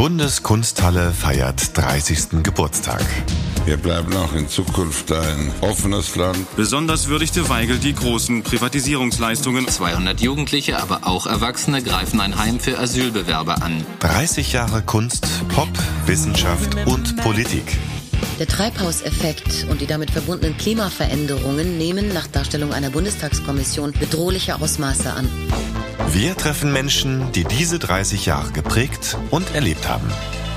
Bundeskunsthalle feiert 30. Geburtstag. Wir bleiben auch in Zukunft ein offenes Land. Besonders würdigte Weigel die großen Privatisierungsleistungen. 200 Jugendliche, aber auch Erwachsene greifen ein Heim für Asylbewerber an. 30 Jahre Kunst, Pop, Wissenschaft und Politik. Der Treibhauseffekt und die damit verbundenen Klimaveränderungen nehmen nach Darstellung einer Bundestagskommission bedrohliche Ausmaße an. Wir treffen Menschen, die diese 30 Jahre geprägt und erlebt haben.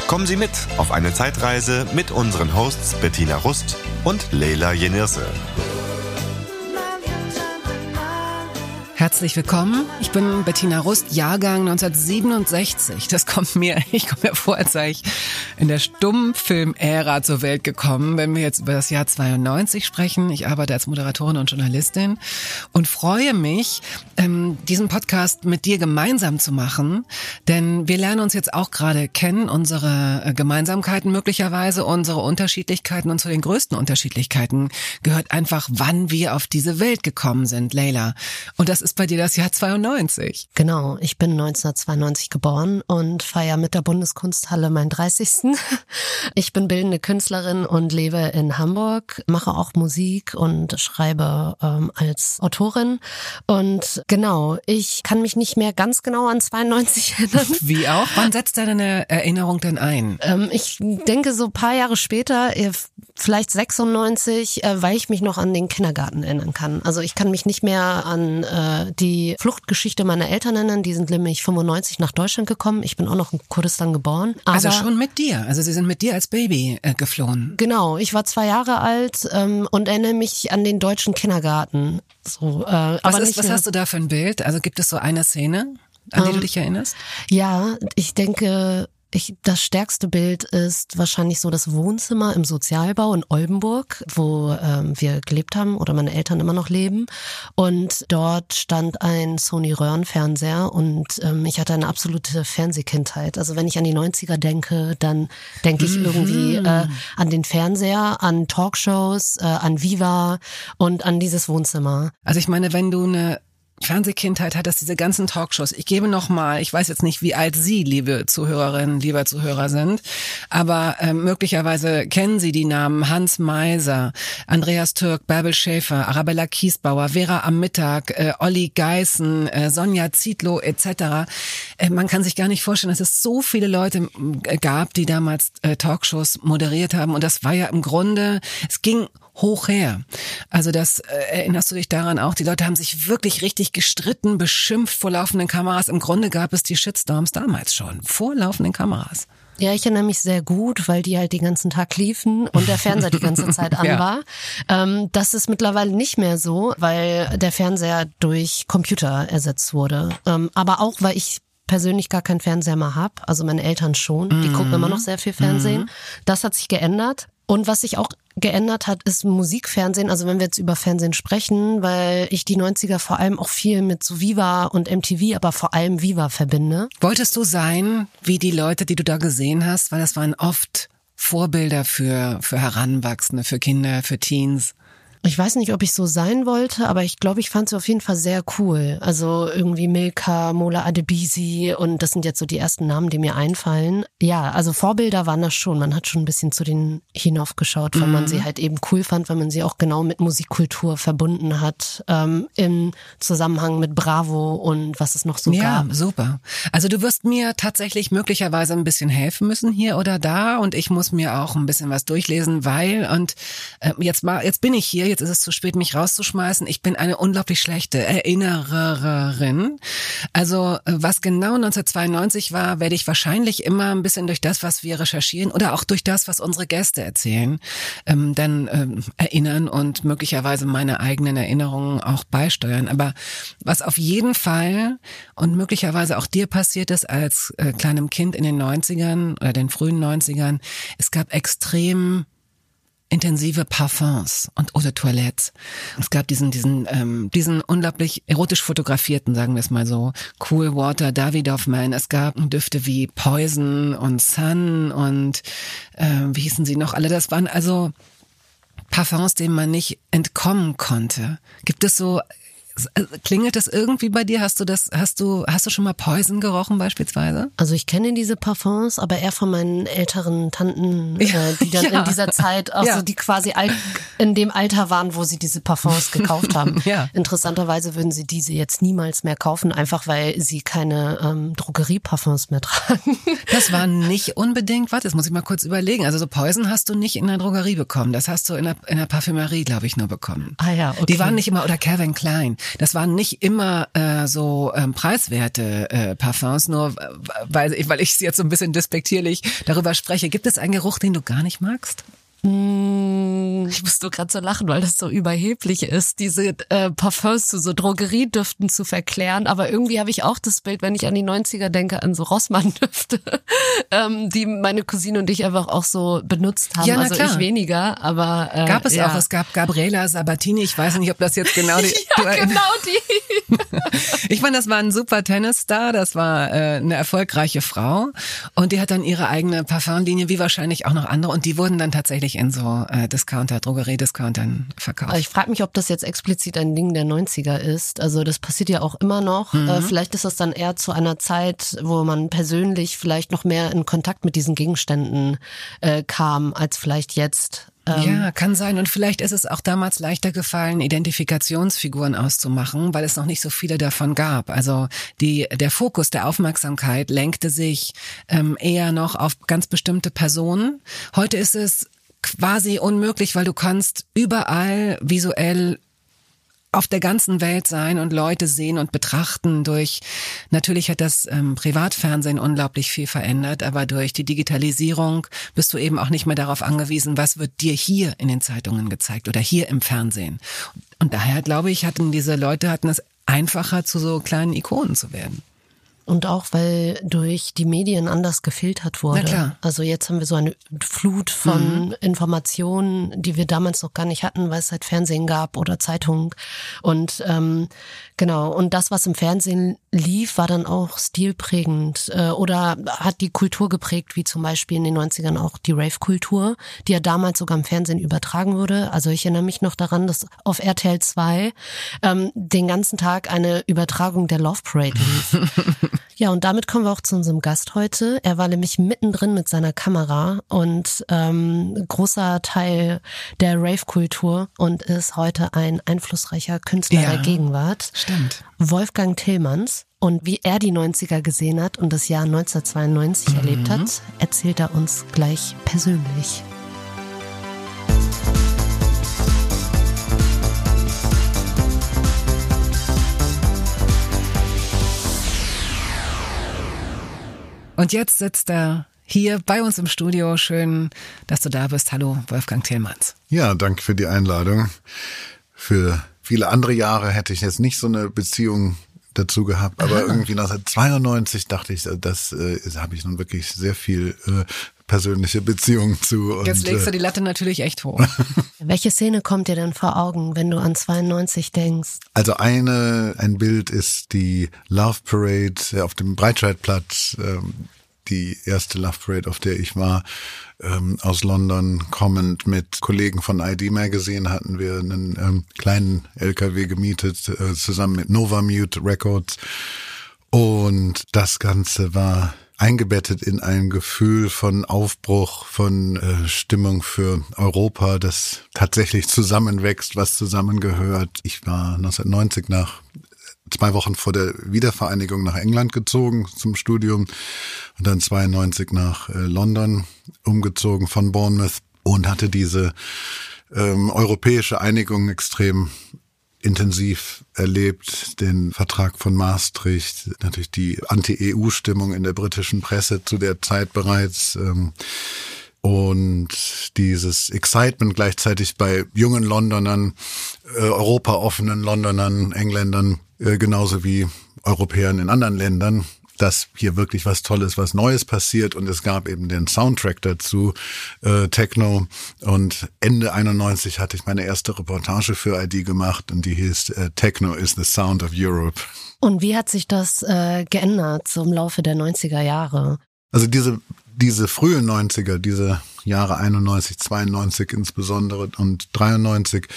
Kommen Sie mit auf eine Zeitreise mit unseren Hosts Bettina Rust und Leila Jenirse. Herzlich willkommen. Ich bin Bettina Rust, Jahrgang 1967. Das kommt mir, ich komme mir vor, als sei ich in der Stummfilm-Ära zur Welt gekommen, wenn wir jetzt über das Jahr 92 sprechen. Ich arbeite als Moderatorin und Journalistin und freue mich, ähm, diesen Podcast mit dir gemeinsam zu machen, denn wir lernen uns jetzt auch gerade kennen, unsere äh, Gemeinsamkeiten möglicherweise, unsere Unterschiedlichkeiten und zu den größten Unterschiedlichkeiten gehört einfach, wann wir auf diese Welt gekommen sind, Leila. Und das ist ist bei dir das Jahr 92. Genau, ich bin 1992 geboren und feiere mit der Bundeskunsthalle meinen 30. Ich bin bildende Künstlerin und lebe in Hamburg, mache auch Musik und schreibe ähm, als Autorin. Und genau, ich kann mich nicht mehr ganz genau an 92 erinnern. Wie auch? Wann setzt deine Erinnerung denn ein? Ähm, ich denke so paar Jahre später, äh, vielleicht 96, äh, weil ich mich noch an den Kindergarten erinnern kann. Also ich kann mich nicht mehr an äh, die Fluchtgeschichte meiner Eltern nennen. Die sind nämlich 95 nach Deutschland gekommen. Ich bin auch noch in Kurdistan geboren. also schon mit dir. Also sie sind mit dir als Baby äh, geflohen. Genau. Ich war zwei Jahre alt ähm, und erinnere mich an den deutschen Kindergarten. So, äh, was, ist, was hast du da für ein Bild? Also gibt es so eine Szene? an die um, du ähm, dich erinnerst? Ja, ich denke, ich, das stärkste Bild ist wahrscheinlich so das Wohnzimmer im Sozialbau in Oldenburg, wo ähm, wir gelebt haben oder meine Eltern immer noch leben. Und dort stand ein Sony Röhrenfernseher und ähm, ich hatte eine absolute Fernsehkindheit. Also wenn ich an die 90er denke, dann denke ich mhm. irgendwie äh, an den Fernseher, an Talkshows, äh, an Viva und an dieses Wohnzimmer. Also ich meine, wenn du eine Fernsehkindheit hat das diese ganzen Talkshows. Ich gebe noch mal, ich weiß jetzt nicht, wie alt Sie, liebe Zuhörerinnen, lieber Zuhörer sind, aber äh, möglicherweise kennen Sie die Namen Hans Meiser, Andreas Türk, Bärbel Schäfer, Arabella Kiesbauer, Vera am Mittag, äh, Olli Geißen, äh, Sonja Zietlow etc. Äh, man kann sich gar nicht vorstellen, dass es so viele Leute äh, gab, die damals äh, Talkshows moderiert haben und das war ja im Grunde, es ging hoch her. Also das äh, erinnerst du dich daran auch, die Leute haben sich wirklich richtig gestritten, beschimpft vor laufenden Kameras. Im Grunde gab es die Shitstorms damals schon, vor laufenden Kameras. Ja, ich erinnere mich sehr gut, weil die halt den ganzen Tag liefen und der Fernseher die ganze Zeit an ja. war. Ähm, das ist mittlerweile nicht mehr so, weil der Fernseher durch Computer ersetzt wurde. Ähm, aber auch, weil ich persönlich gar keinen Fernseher mehr habe. Also meine Eltern schon. Die mhm. gucken immer noch sehr viel Fernsehen. Mhm. Das hat sich geändert. Und was sich auch geändert hat, ist Musikfernsehen. Also wenn wir jetzt über Fernsehen sprechen, weil ich die 90er vor allem auch viel mit so Viva und MTV, aber vor allem Viva verbinde. Wolltest du sein wie die Leute, die du da gesehen hast? Weil das waren oft Vorbilder für, für Heranwachsende, für Kinder, für Teens. Ich weiß nicht, ob ich so sein wollte, aber ich glaube, ich fand sie auf jeden Fall sehr cool. Also irgendwie Milka, Mola Adebisi und das sind jetzt so die ersten Namen, die mir einfallen. Ja, also Vorbilder waren das schon. Man hat schon ein bisschen zu denen hinaufgeschaut, weil mhm. man sie halt eben cool fand, weil man sie auch genau mit Musikkultur verbunden hat, ähm, im Zusammenhang mit Bravo und was es noch so ja, gab. Ja, super. Also du wirst mir tatsächlich möglicherweise ein bisschen helfen müssen hier oder da und ich muss mir auch ein bisschen was durchlesen, weil und äh, jetzt mal, jetzt bin ich hier jetzt ist es zu spät, mich rauszuschmeißen. Ich bin eine unglaublich schlechte Erinnererin. Also äh, was genau 1992 war, werde ich wahrscheinlich immer ein bisschen durch das, was wir recherchieren oder auch durch das, was unsere Gäste erzählen, ähm, dann ähm, erinnern und möglicherweise meine eigenen Erinnerungen auch beisteuern. Aber was auf jeden Fall und möglicherweise auch dir passiert ist als äh, kleinem Kind in den 90ern oder den frühen 90ern, es gab extrem intensive Parfums und Eau de Toilette. Es gab diesen, diesen, ähm, diesen unglaublich erotisch fotografierten, sagen wir es mal so, Cool Water, Davidoff Man. Es gab Düfte wie Poison und Sun und äh, wie hießen sie noch alle? Das waren also Parfums, denen man nicht entkommen konnte. Gibt es so klingelt das irgendwie bei dir? Hast du das, hast du, hast du schon mal Poison gerochen beispielsweise? Also ich kenne diese Parfums, aber eher von meinen älteren Tanten, ja, äh, die dann ja. in dieser Zeit, also ja. die quasi in dem Alter waren, wo sie diese Parfums gekauft haben. ja. Interessanterweise würden sie diese jetzt niemals mehr kaufen, einfach weil sie keine ähm, Drogerieparfums mehr tragen. Das war nicht unbedingt, warte, das muss ich mal kurz überlegen. Also so Poison hast du nicht in der Drogerie bekommen. Das hast du in der, in der Parfümerie, glaube ich, nur bekommen. Ah ja, okay. Die waren nicht immer, oder Calvin Klein. Das waren nicht immer äh, so ähm, preiswerte äh, Parfums, nur weil, weil ich jetzt so ein bisschen despektierlich darüber spreche. Gibt es einen Geruch, den du gar nicht magst? Mm, ich muss nur gerade so lachen, weil das so überheblich ist, diese äh, Parfums zu so Drogeriedüften zu verklären. Aber irgendwie habe ich auch das Bild, wenn ich an die 90er denke, an so Rossmann-Düfte, ähm, die meine Cousine und ich einfach auch so benutzt haben. Ja, also klar. ich weniger, aber äh, Gab es ja. auch, es gab Gabriela Sabatini, ich weiß nicht, ob das jetzt genau die... ja, genau die. ich meine, das war ein super Tennisstar, das war äh, eine erfolgreiche Frau und die hat dann ihre eigene Parfumlinie, wie wahrscheinlich auch noch andere und die wurden dann tatsächlich nicht in so äh, Discounter, Drogeriediscountern verkauft. Ich frage mich, ob das jetzt explizit ein Ding der 90er ist. Also das passiert ja auch immer noch. Mhm. Äh, vielleicht ist das dann eher zu einer Zeit, wo man persönlich vielleicht noch mehr in Kontakt mit diesen Gegenständen äh, kam, als vielleicht jetzt. Ähm, ja, kann sein. Und vielleicht ist es auch damals leichter gefallen, Identifikationsfiguren auszumachen, weil es noch nicht so viele davon gab. Also die, der Fokus der Aufmerksamkeit lenkte sich ähm, eher noch auf ganz bestimmte Personen. Heute ist es quasi unmöglich, weil du kannst überall visuell auf der ganzen Welt sein und Leute sehen und betrachten durch, natürlich hat das ähm, Privatfernsehen unglaublich viel verändert, aber durch die Digitalisierung bist du eben auch nicht mehr darauf angewiesen, was wird dir hier in den Zeitungen gezeigt oder hier im Fernsehen. Und daher glaube ich, hatten diese Leute hatten es einfacher, zu so kleinen Ikonen zu werden. Und auch, weil durch die Medien anders gefiltert wurde. Also jetzt haben wir so eine Flut von mhm. Informationen, die wir damals noch gar nicht hatten, weil es halt Fernsehen gab oder Zeitung. Und ähm, genau, und das, was im Fernsehen lief, war dann auch stilprägend äh, oder hat die Kultur geprägt, wie zum Beispiel in den 90ern auch die Rave-Kultur, die ja damals sogar im Fernsehen übertragen wurde. Also ich erinnere mich noch daran, dass auf RTL 2 ähm, den ganzen Tag eine Übertragung der Love Parade lief. Ja, und damit kommen wir auch zu unserem Gast heute. Er war nämlich mittendrin mit seiner Kamera und ähm, großer Teil der Rave-Kultur und ist heute ein einflussreicher Künstler ja, der Gegenwart. Stimmt. Wolfgang Tillmanns. Und wie er die 90er gesehen hat und das Jahr 1992 mhm. erlebt hat, erzählt er uns gleich persönlich. Und jetzt sitzt er hier bei uns im Studio. Schön, dass du da bist. Hallo, Wolfgang Tillmanns. Ja, danke für die Einladung. Für viele andere Jahre hätte ich jetzt nicht so eine Beziehung dazu gehabt, aber Aha. irgendwie 1992 dachte ich, das äh, habe ich nun wirklich sehr viel äh, persönliche Beziehungen zu. Und, Jetzt legst du äh, die Latte natürlich echt hoch. Welche Szene kommt dir denn vor Augen, wenn du an 92 denkst? Also eine, ein Bild ist die Love Parade äh, auf dem Breitscheidplatz, ähm, die erste Love Parade, auf der ich war, ähm, aus London kommend mit Kollegen von ID Magazine hatten wir einen ähm, kleinen LKW gemietet, äh, zusammen mit Nova Mute Records. Und das Ganze war eingebettet in ein Gefühl von Aufbruch, von äh, Stimmung für Europa, das tatsächlich zusammenwächst, was zusammengehört. Ich war 1990 nach zwei Wochen vor der Wiedervereinigung nach England gezogen zum Studium und dann 92 nach äh, London umgezogen von Bournemouth und hatte diese ähm, europäische Einigung extrem intensiv erlebt, den Vertrag von Maastricht, natürlich die Anti-EU-Stimmung in der britischen Presse zu der Zeit bereits. Ähm, und dieses Excitement gleichzeitig bei jungen Londonern, äh, europaoffenen Londonern, Engländern, äh, genauso wie Europäern in anderen Ländern, dass hier wirklich was Tolles, was Neues passiert und es gab eben den Soundtrack dazu, äh, Techno und Ende 91 hatte ich meine erste Reportage für ID gemacht und die hieß äh, Techno is the Sound of Europe. Und wie hat sich das äh, geändert so im Laufe der 90er Jahre? Also diese diese frühen 90er, diese Jahre 91, 92 insbesondere und 93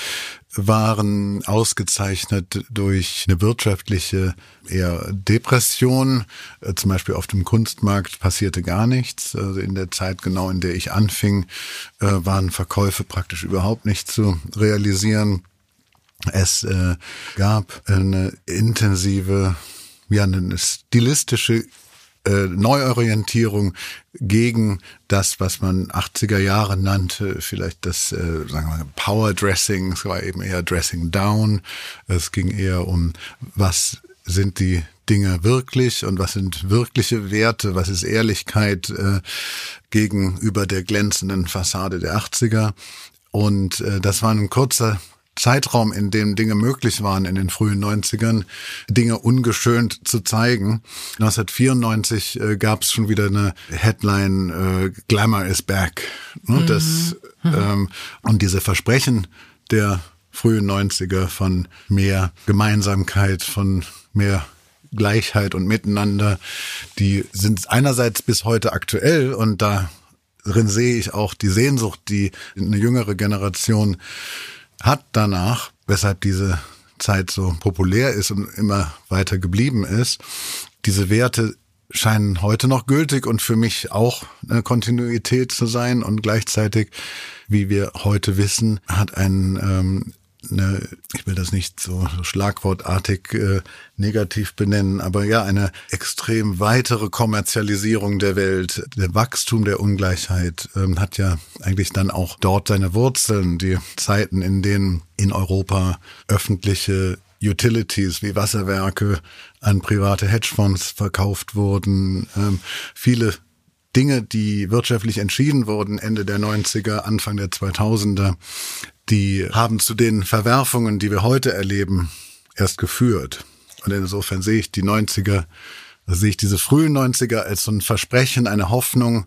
waren ausgezeichnet durch eine wirtschaftliche eher Depression. Äh, zum Beispiel auf dem Kunstmarkt passierte gar nichts. Also in der Zeit genau, in der ich anfing, äh, waren Verkäufe praktisch überhaupt nicht zu realisieren. Es äh, gab eine intensive, ja, eine stilistische äh, Neuorientierung gegen das, was man 80er Jahre nannte, vielleicht das, äh, sagen wir Power Dressing. Es war eben eher Dressing Down. Es ging eher um, was sind die Dinge wirklich und was sind wirkliche Werte, was ist Ehrlichkeit äh, gegenüber der glänzenden Fassade der 80er. Und äh, das war ein kurzer Zeitraum, in dem Dinge möglich waren in den frühen 90ern, Dinge ungeschönt zu zeigen. 1994 äh, gab es schon wieder eine Headline, äh, Glamour is back. Ne, mhm. Das, ähm, und diese Versprechen der frühen 90er von mehr Gemeinsamkeit, von mehr Gleichheit und Miteinander, die sind einerseits bis heute aktuell und darin sehe ich auch die Sehnsucht, die eine jüngere Generation hat danach, weshalb diese Zeit so populär ist und immer weiter geblieben ist, diese Werte scheinen heute noch gültig und für mich auch eine Kontinuität zu sein und gleichzeitig, wie wir heute wissen, hat ein ähm, eine, ich will das nicht so schlagwortartig äh, negativ benennen, aber ja, eine extrem weitere Kommerzialisierung der Welt, der Wachstum der Ungleichheit ähm, hat ja eigentlich dann auch dort seine Wurzeln. Die Zeiten, in denen in Europa öffentliche Utilities wie Wasserwerke an private Hedgefonds verkauft wurden, ähm, viele Dinge, die wirtschaftlich entschieden wurden, Ende der 90er, Anfang der 2000er, die haben zu den Verwerfungen, die wir heute erleben, erst geführt. Und insofern sehe ich die 90er, also sehe ich diese frühen 90er als so ein Versprechen, eine Hoffnung.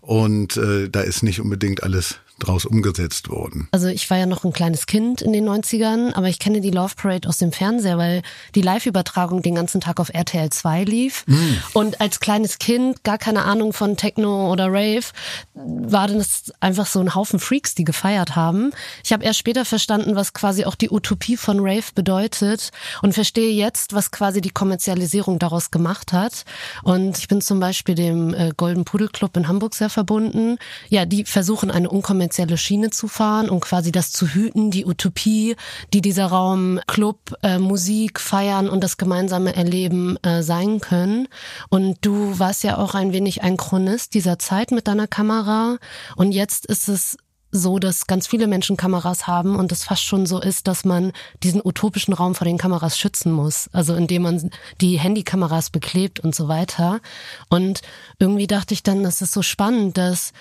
Und äh, da ist nicht unbedingt alles draus umgesetzt worden. Also ich war ja noch ein kleines Kind in den 90ern, aber ich kenne die Love Parade aus dem Fernseher, weil die Live-Übertragung den ganzen Tag auf RTL 2 lief. Mm. Und als kleines Kind, gar keine Ahnung von Techno oder Rave, war das einfach so ein Haufen Freaks, die gefeiert haben. Ich habe erst später verstanden, was quasi auch die Utopie von Rave bedeutet und verstehe jetzt, was quasi die Kommerzialisierung daraus gemacht hat. Und ich bin zum Beispiel dem äh, Golden Pudel Club in Hamburg sehr verbunden. Ja, die versuchen eine unkommerzielle kommerzielle Schiene zu fahren und quasi das zu hüten, die Utopie, die dieser Raum Club, äh, Musik, Feiern und das gemeinsame Erleben äh, sein können. Und du warst ja auch ein wenig ein Chronist dieser Zeit mit deiner Kamera. Und jetzt ist es so, dass ganz viele Menschen Kameras haben und es fast schon so ist, dass man diesen utopischen Raum vor den Kameras schützen muss. Also indem man die Handykameras beklebt und so weiter. Und irgendwie dachte ich dann, das ist so spannend, dass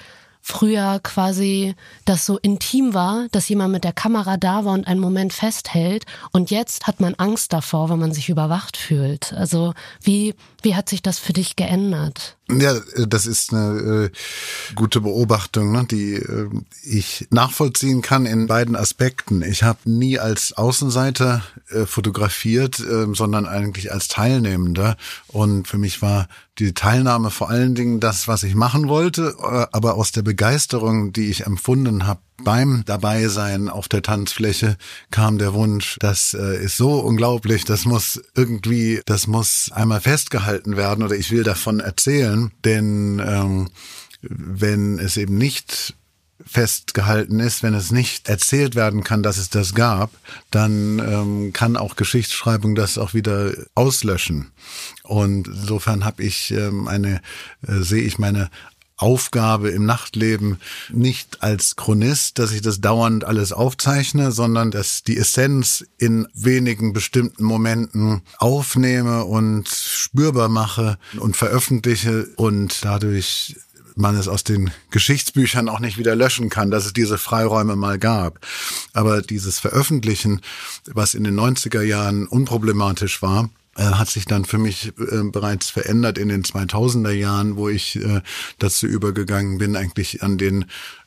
früher quasi das so intim war, dass jemand mit der Kamera da war und einen Moment festhält. Und jetzt hat man Angst davor, wenn man sich überwacht fühlt. Also wie, wie hat sich das für dich geändert? Ja, das ist eine äh, gute Beobachtung, ne, die äh, ich nachvollziehen kann in beiden Aspekten. Ich habe nie als Außenseiter äh, fotografiert, äh, sondern eigentlich als Teilnehmender. Und für mich war die Teilnahme vor allen Dingen das, was ich machen wollte, äh, aber aus der Begeisterung, die ich empfunden habe beim Dabeisein auf der Tanzfläche kam der Wunsch, das äh, ist so unglaublich, das muss irgendwie, das muss einmal festgehalten werden oder ich will davon erzählen, denn ähm, wenn es eben nicht festgehalten ist, wenn es nicht erzählt werden kann, dass es das gab, dann ähm, kann auch Geschichtsschreibung das auch wieder auslöschen. Und insofern habe ich ähm, eine, äh, sehe ich meine Aufgabe im Nachtleben nicht als Chronist, dass ich das dauernd alles aufzeichne, sondern dass die Essenz in wenigen bestimmten Momenten aufnehme und spürbar mache und veröffentliche und dadurch man es aus den Geschichtsbüchern auch nicht wieder löschen kann, dass es diese Freiräume mal gab. Aber dieses Veröffentlichen, was in den 90er Jahren unproblematisch war, hat sich dann für mich äh, bereits verändert in den 2000er Jahren, wo ich äh, dazu übergegangen bin, eigentlich an den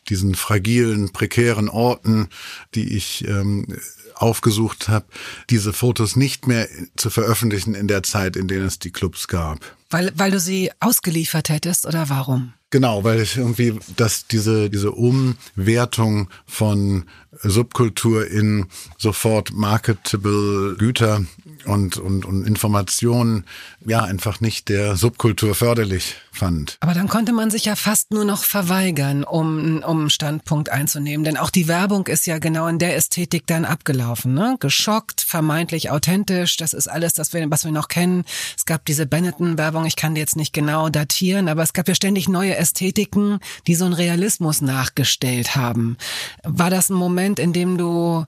diesen fragilen, prekären Orten, die ich ähm, aufgesucht habe, diese Fotos nicht mehr zu veröffentlichen in der Zeit, in denen es die Clubs gab. Weil, weil du sie ausgeliefert hättest oder warum? Genau, weil ich irgendwie, dass diese, diese Umwertung von Subkultur in sofort marketable Güter und, und, und Informationen ja einfach nicht der Subkultur förderlich fand. Aber dann konnte man sich ja fast nur noch verweigern, um, um einen Standpunkt einzunehmen. Denn auch die Werbung ist ja genau in der Ästhetik dann abgelaufen. Ne? Geschockt, vermeintlich authentisch, das ist alles, das wir, was wir noch kennen. Es gab diese Benetton-Werbung, ich kann die jetzt nicht genau datieren, aber es gab ja ständig neue Ästhetiken, die so einen Realismus nachgestellt haben. War das ein Moment, in dem du,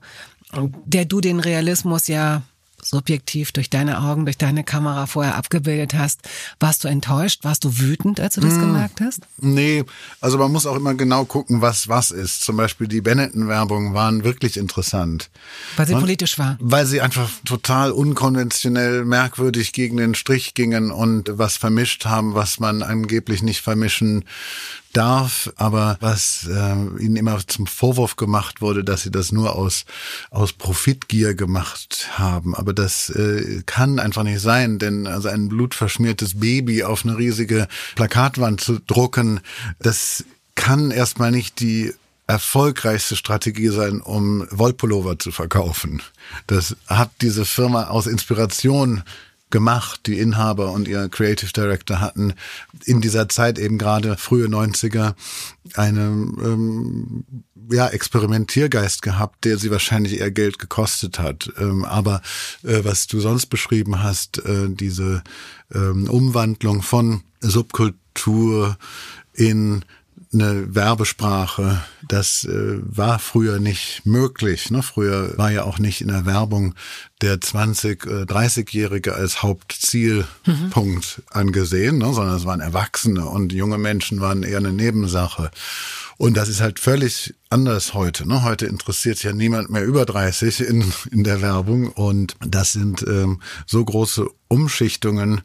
der du den Realismus ja subjektiv durch deine Augen, durch deine Kamera vorher abgebildet hast. Warst du enttäuscht? Warst du wütend, als du das hm, gemerkt hast? Nee, also man muss auch immer genau gucken, was was ist. Zum Beispiel die Benetton-Werbungen waren wirklich interessant. Weil sie und, politisch war. Weil sie einfach total unkonventionell, merkwürdig gegen den Strich gingen und was vermischt haben, was man angeblich nicht vermischen darf, aber was äh, ihnen immer zum Vorwurf gemacht wurde, dass sie das nur aus aus Profitgier gemacht haben. Aber das äh, kann einfach nicht sein, denn also ein blutverschmiertes Baby auf eine riesige Plakatwand zu drucken, das kann erstmal nicht die erfolgreichste Strategie sein, um Wollpullover zu verkaufen. Das hat diese Firma aus Inspiration gemacht, die Inhaber und ihr Creative Director hatten in dieser Zeit eben gerade frühe 90er eine ähm, ja, Experimentiergeist gehabt, der sie wahrscheinlich eher Geld gekostet hat. Ähm, aber äh, was du sonst beschrieben hast, äh, diese ähm, Umwandlung von Subkultur in eine Werbesprache. Das äh, war früher nicht möglich. Ne? Früher war ja auch nicht in der Werbung der 20, äh, 30-Jährige als Hauptzielpunkt mhm. angesehen, ne? sondern es waren Erwachsene und junge Menschen waren eher eine Nebensache. Und das ist halt völlig anders heute. Ne? Heute interessiert ja niemand mehr über 30 in, in der Werbung. Und das sind ähm, so große Umschichtungen,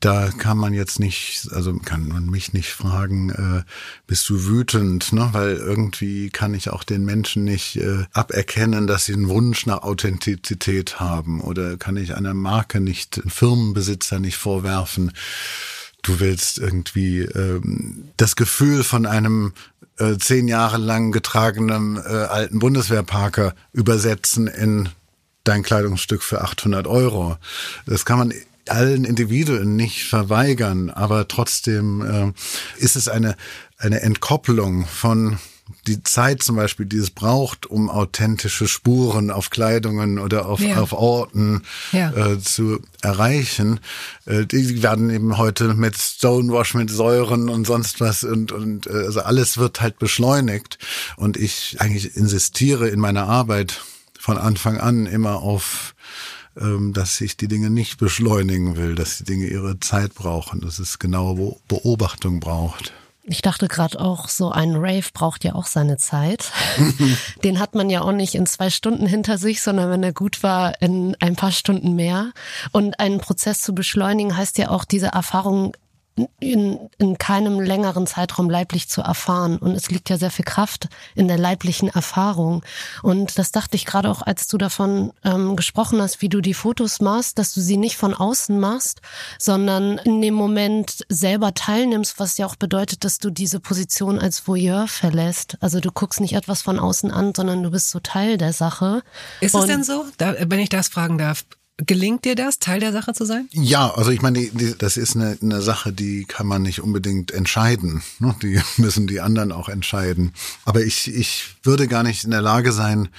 da kann man jetzt nicht, also kann man mich nicht fragen, äh, bist du wütend, ne? Weil irgendwie kann ich auch den Menschen nicht äh, aberkennen, dass sie einen Wunsch nach Authentizität haben oder kann ich einer Marke nicht, Firmenbesitzer nicht vorwerfen. Du willst irgendwie ähm, das Gefühl von einem äh, zehn Jahre lang getragenen äh, alten Bundeswehrparker übersetzen in dein Kleidungsstück für 800 Euro. Das kann man allen Individuen nicht verweigern, aber trotzdem äh, ist es eine, eine Entkoppelung von die Zeit zum Beispiel, die es braucht, um authentische Spuren auf Kleidungen oder auf, ja. auf Orten ja. äh, zu erreichen, äh, die werden eben heute mit Stonewash, mit Säuren und sonst was und, und äh, also alles wird halt beschleunigt. Und ich eigentlich insistiere in meiner Arbeit von Anfang an immer auf dass ich die Dinge nicht beschleunigen will, dass die Dinge ihre Zeit brauchen, dass es genaue Beobachtung braucht. Ich dachte gerade auch, so ein Rave braucht ja auch seine Zeit. Den hat man ja auch nicht in zwei Stunden hinter sich, sondern wenn er gut war, in ein paar Stunden mehr. Und einen Prozess zu beschleunigen heißt ja auch, diese Erfahrung in, in keinem längeren Zeitraum leiblich zu erfahren. Und es liegt ja sehr viel Kraft in der leiblichen Erfahrung. Und das dachte ich gerade auch, als du davon ähm, gesprochen hast, wie du die Fotos machst, dass du sie nicht von außen machst, sondern in dem Moment selber teilnimmst, was ja auch bedeutet, dass du diese Position als Voyeur verlässt. Also du guckst nicht etwas von außen an, sondern du bist so Teil der Sache. Ist Und es denn so, da, wenn ich das fragen darf? Gelingt dir das, Teil der Sache zu sein? Ja, also ich meine, das ist eine, eine Sache, die kann man nicht unbedingt entscheiden. Ne? Die müssen die anderen auch entscheiden. Aber ich, ich würde gar nicht in der Lage sein,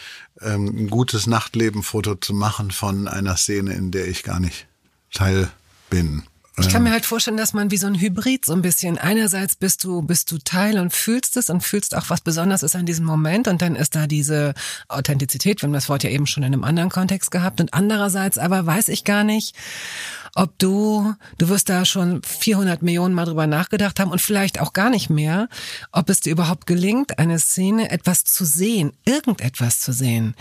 ähm, ein gutes Nachtlebenfoto zu machen von einer Szene, in der ich gar nicht Teil bin. Ich kann mir halt vorstellen, dass man wie so ein Hybrid so ein bisschen, einerseits bist du, bist du Teil und fühlst es und fühlst auch, was besonders ist an diesem Moment und dann ist da diese Authentizität, wir haben das Wort ja eben schon in einem anderen Kontext gehabt und andererseits aber weiß ich gar nicht, ob du, du wirst da schon 400 Millionen Mal drüber nachgedacht haben und vielleicht auch gar nicht mehr, ob es dir überhaupt gelingt, eine Szene etwas zu sehen, irgendetwas zu sehen.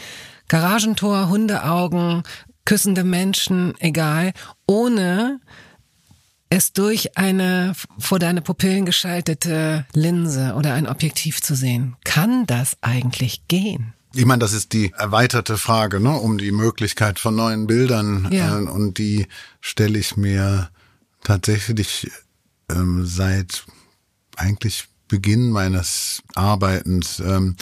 Garagentor, Hundeaugen, küssende Menschen, egal, ohne es durch eine vor deine Pupillen geschaltete Linse oder ein Objektiv zu sehen. Kann das eigentlich gehen? Ich meine, das ist die erweiterte Frage, ne, um die Möglichkeit von neuen Bildern. Ja. Äh, und die stelle ich mir tatsächlich ähm, seit eigentlich Beginn meines Arbeitens. Ähm,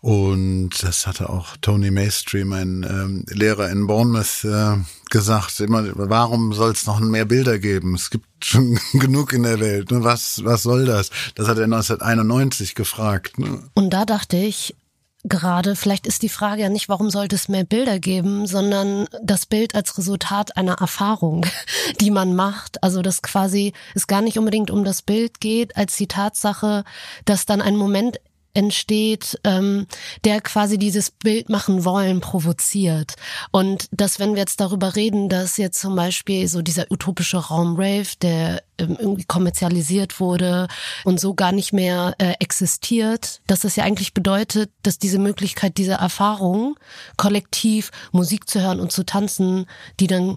und das hatte auch Tony Maestri, mein ähm, Lehrer in Bournemouth, äh, gesagt. Immer, warum soll es noch mehr Bilder geben? Es gibt schon genug in der Welt. Ne? Was, was soll das? Das hat er 1991 gefragt. Ne? Und da dachte ich, gerade, vielleicht ist die Frage ja nicht, warum sollte es mehr Bilder geben, sondern das Bild als Resultat einer Erfahrung, die man macht. Also dass quasi es gar nicht unbedingt um das Bild geht, als die Tatsache, dass dann ein Moment entsteht, ähm, der quasi dieses Bild machen wollen provoziert. Und dass, wenn wir jetzt darüber reden, dass jetzt zum Beispiel so dieser utopische Raum Rave, der ähm, irgendwie kommerzialisiert wurde und so gar nicht mehr äh, existiert, dass das ja eigentlich bedeutet, dass diese Möglichkeit, diese Erfahrung, kollektiv Musik zu hören und zu tanzen, die dann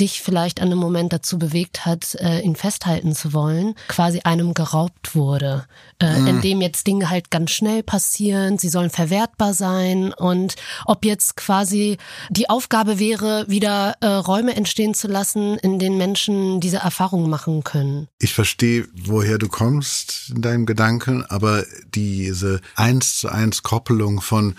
dich vielleicht an einem Moment dazu bewegt hat, äh, ihn festhalten zu wollen, quasi einem geraubt wurde, äh, mhm. indem jetzt Dinge halt ganz schnell passieren, sie sollen verwertbar sein und ob jetzt quasi die Aufgabe wäre, wieder äh, Räume entstehen zu lassen, in denen Menschen diese Erfahrungen machen können. Ich verstehe, woher du kommst in deinem Gedanken, aber diese eins zu eins Koppelung von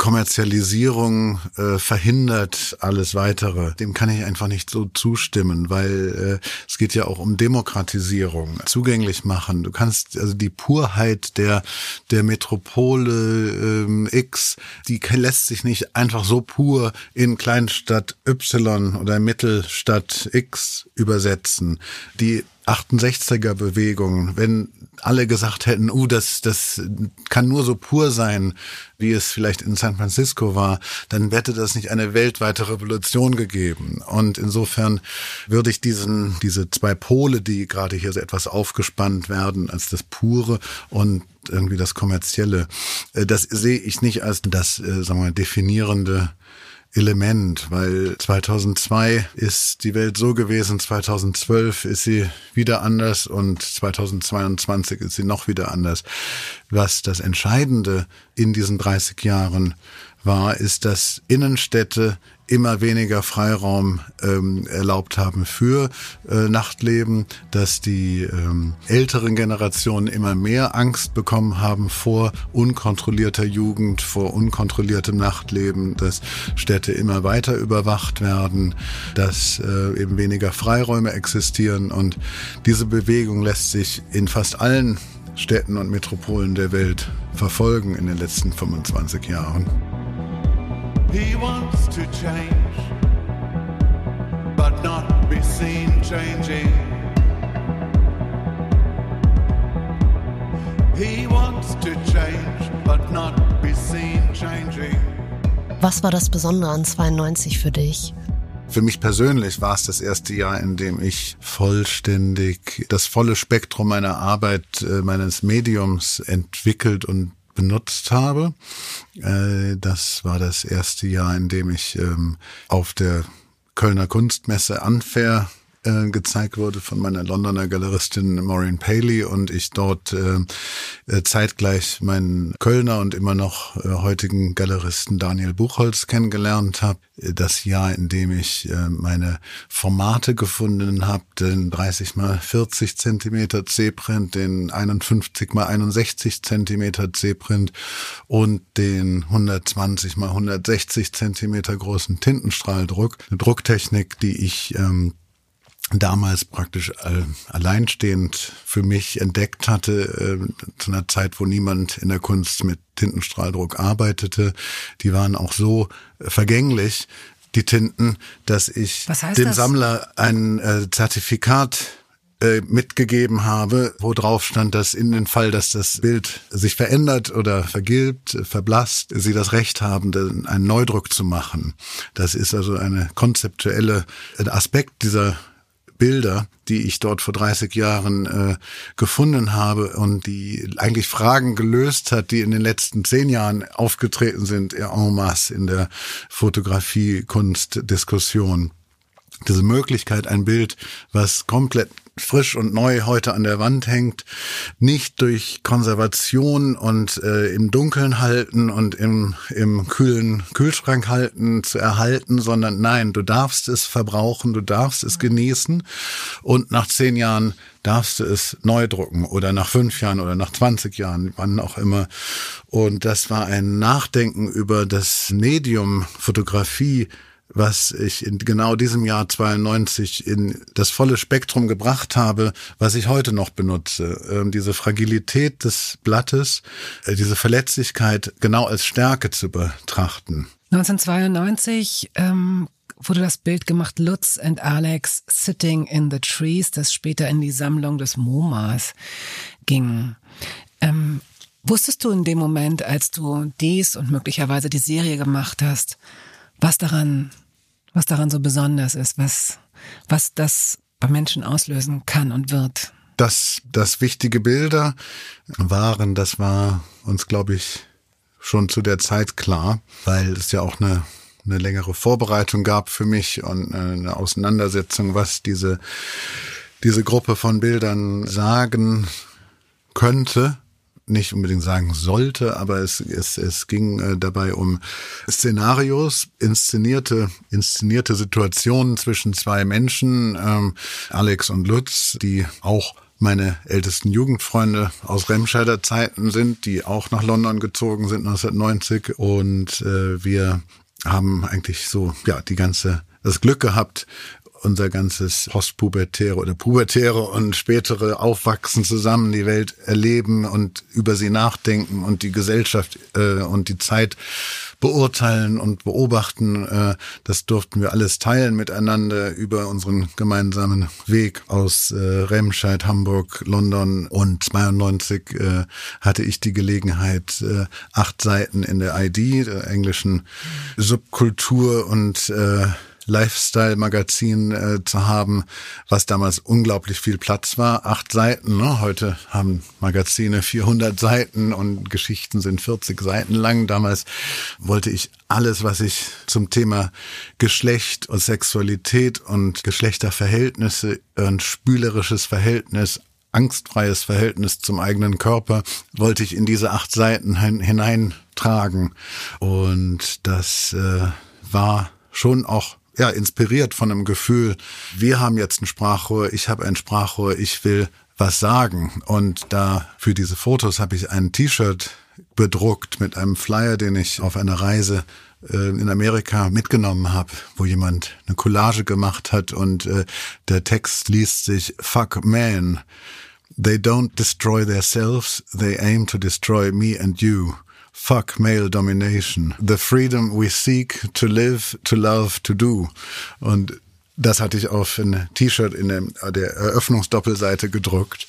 Kommerzialisierung äh, verhindert alles weitere. Dem kann ich einfach nicht so zustimmen, weil äh, es geht ja auch um Demokratisierung, zugänglich machen. Du kannst also die Purheit der der Metropole ähm, X, die lässt sich nicht einfach so pur in Kleinstadt Y oder Mittelstadt X übersetzen. Die 68er Bewegung, wenn alle gesagt hätten, uh, das, das kann nur so pur sein, wie es vielleicht in San Francisco war, dann hätte das nicht eine weltweite Revolution gegeben. Und insofern würde ich diesen, diese zwei Pole, die gerade hier so etwas aufgespannt werden, als das Pure und irgendwie das Kommerzielle, äh, das sehe ich nicht als das, äh, sagen wir mal, definierende Element, weil 2002 ist die Welt so gewesen, 2012 ist sie wieder anders und 2022 ist sie noch wieder anders. Was das Entscheidende in diesen 30 Jahren war, ist, dass Innenstädte immer weniger Freiraum ähm, erlaubt haben für äh, Nachtleben, dass die ähm, älteren Generationen immer mehr Angst bekommen haben vor unkontrollierter Jugend, vor unkontrolliertem Nachtleben, dass Städte immer weiter überwacht werden, dass äh, eben weniger Freiräume existieren und diese Bewegung lässt sich in fast allen Städten und Metropolen der Welt verfolgen in den letzten 25 Jahren. He wants to change, but not be seen changing. He wants to change, but not be seen changing. Was war das Besondere an 92 für dich? Für mich persönlich war es das erste Jahr, in dem ich vollständig das volle Spektrum meiner Arbeit, äh, meines Mediums entwickelt und benutzt habe. Äh, das war das erste Jahr, in dem ich ähm, auf der Kölner Kunstmesse Unfair äh, gezeigt wurde von meiner Londoner Galeristin Maureen Paley und ich dort äh, äh, zeitgleich meinen Kölner und immer noch äh, heutigen Galeristen Daniel Buchholz kennengelernt habe. Das Jahr, in dem ich äh, meine Formate gefunden habe, den 30 mal 40 Zentimeter C-Print, den 51 mal 61 Zentimeter C-Print und den 120 mal 160 Zentimeter großen Tintenstrahldruck. Eine Drucktechnik, die ich ähm, damals praktisch alleinstehend für mich entdeckt hatte, äh, zu einer Zeit, wo niemand in der Kunst mit Tintenstrahldruck arbeitete. Die waren auch so vergänglich, die Tinten, dass ich dem das? Sammler ein äh, Zertifikat äh, mitgegeben habe, wo drauf stand, dass in dem Fall, dass das Bild sich verändert oder vergilbt, verblasst, sie das Recht haben, einen Neudruck zu machen. Das ist also eine konzeptuelle Aspekt dieser Bilder, die ich dort vor 30 Jahren äh, gefunden habe und die eigentlich Fragen gelöst hat, die in den letzten zehn Jahren aufgetreten sind en masse in der Fotografie-Kunst-Diskussion. Diese Möglichkeit, ein Bild, was komplett frisch und neu heute an der Wand hängt, nicht durch Konservation und äh, im Dunkeln halten und im, im kühlen Kühlschrank halten zu erhalten, sondern nein, du darfst es verbrauchen, du darfst es genießen und nach zehn Jahren darfst du es neu drucken oder nach fünf Jahren oder nach 20 Jahren, wann auch immer. Und das war ein Nachdenken über das Medium Fotografie, was ich in genau diesem Jahr 92 in das volle Spektrum gebracht habe, was ich heute noch benutze. Ähm, diese Fragilität des Blattes, äh, diese Verletzlichkeit genau als Stärke zu betrachten. 1992 ähm, wurde das Bild gemacht, Lutz and Alex Sitting in the Trees, das später in die Sammlung des MoMAs ging. Ähm, wusstest du in dem Moment, als du dies und möglicherweise die Serie gemacht hast, was daran, was daran so besonders ist, was, was das bei Menschen auslösen kann und wird. Dass das wichtige Bilder waren, das war uns, glaube ich, schon zu der Zeit klar, weil es ja auch eine, eine längere Vorbereitung gab für mich und eine Auseinandersetzung, was diese, diese Gruppe von Bildern sagen könnte nicht unbedingt sagen sollte, aber es, es, es ging äh, dabei um Szenarios, inszenierte, inszenierte Situationen zwischen zwei Menschen, ähm, Alex und Lutz, die auch meine ältesten Jugendfreunde aus Remscheider Zeiten sind, die auch nach London gezogen sind 1990 und äh, wir haben eigentlich so ja die ganze das Glück gehabt, unser ganzes postpubertäre oder pubertäre und spätere Aufwachsen zusammen die Welt erleben und über sie nachdenken und die Gesellschaft äh, und die Zeit beurteilen und beobachten. Äh, das durften wir alles teilen miteinander über unseren gemeinsamen Weg aus äh, Remscheid, Hamburg, London und 92 äh, hatte ich die Gelegenheit, äh, acht Seiten in der ID, der englischen Subkultur und äh, Lifestyle-Magazin äh, zu haben, was damals unglaublich viel Platz war. Acht Seiten, ne? heute haben Magazine 400 Seiten und Geschichten sind 40 Seiten lang. Damals wollte ich alles, was ich zum Thema Geschlecht und Sexualität und Geschlechterverhältnisse, ein spülerisches Verhältnis, angstfreies Verhältnis zum eigenen Körper wollte ich in diese acht Seiten hineintragen. Und das äh, war schon auch ja, inspiriert von einem Gefühl, wir haben jetzt ein Sprachrohr, ich habe ein Sprachrohr, ich will was sagen. Und da für diese Fotos habe ich ein T-Shirt bedruckt mit einem Flyer, den ich auf einer Reise äh, in Amerika mitgenommen habe, wo jemand eine Collage gemacht hat und äh, der Text liest sich Fuck man. They don't destroy themselves, they aim to destroy me and you. Fuck male domination. The freedom we seek to live, to love, to do. Und das hatte ich auf ein T-Shirt in der Eröffnungsdoppelseite gedruckt.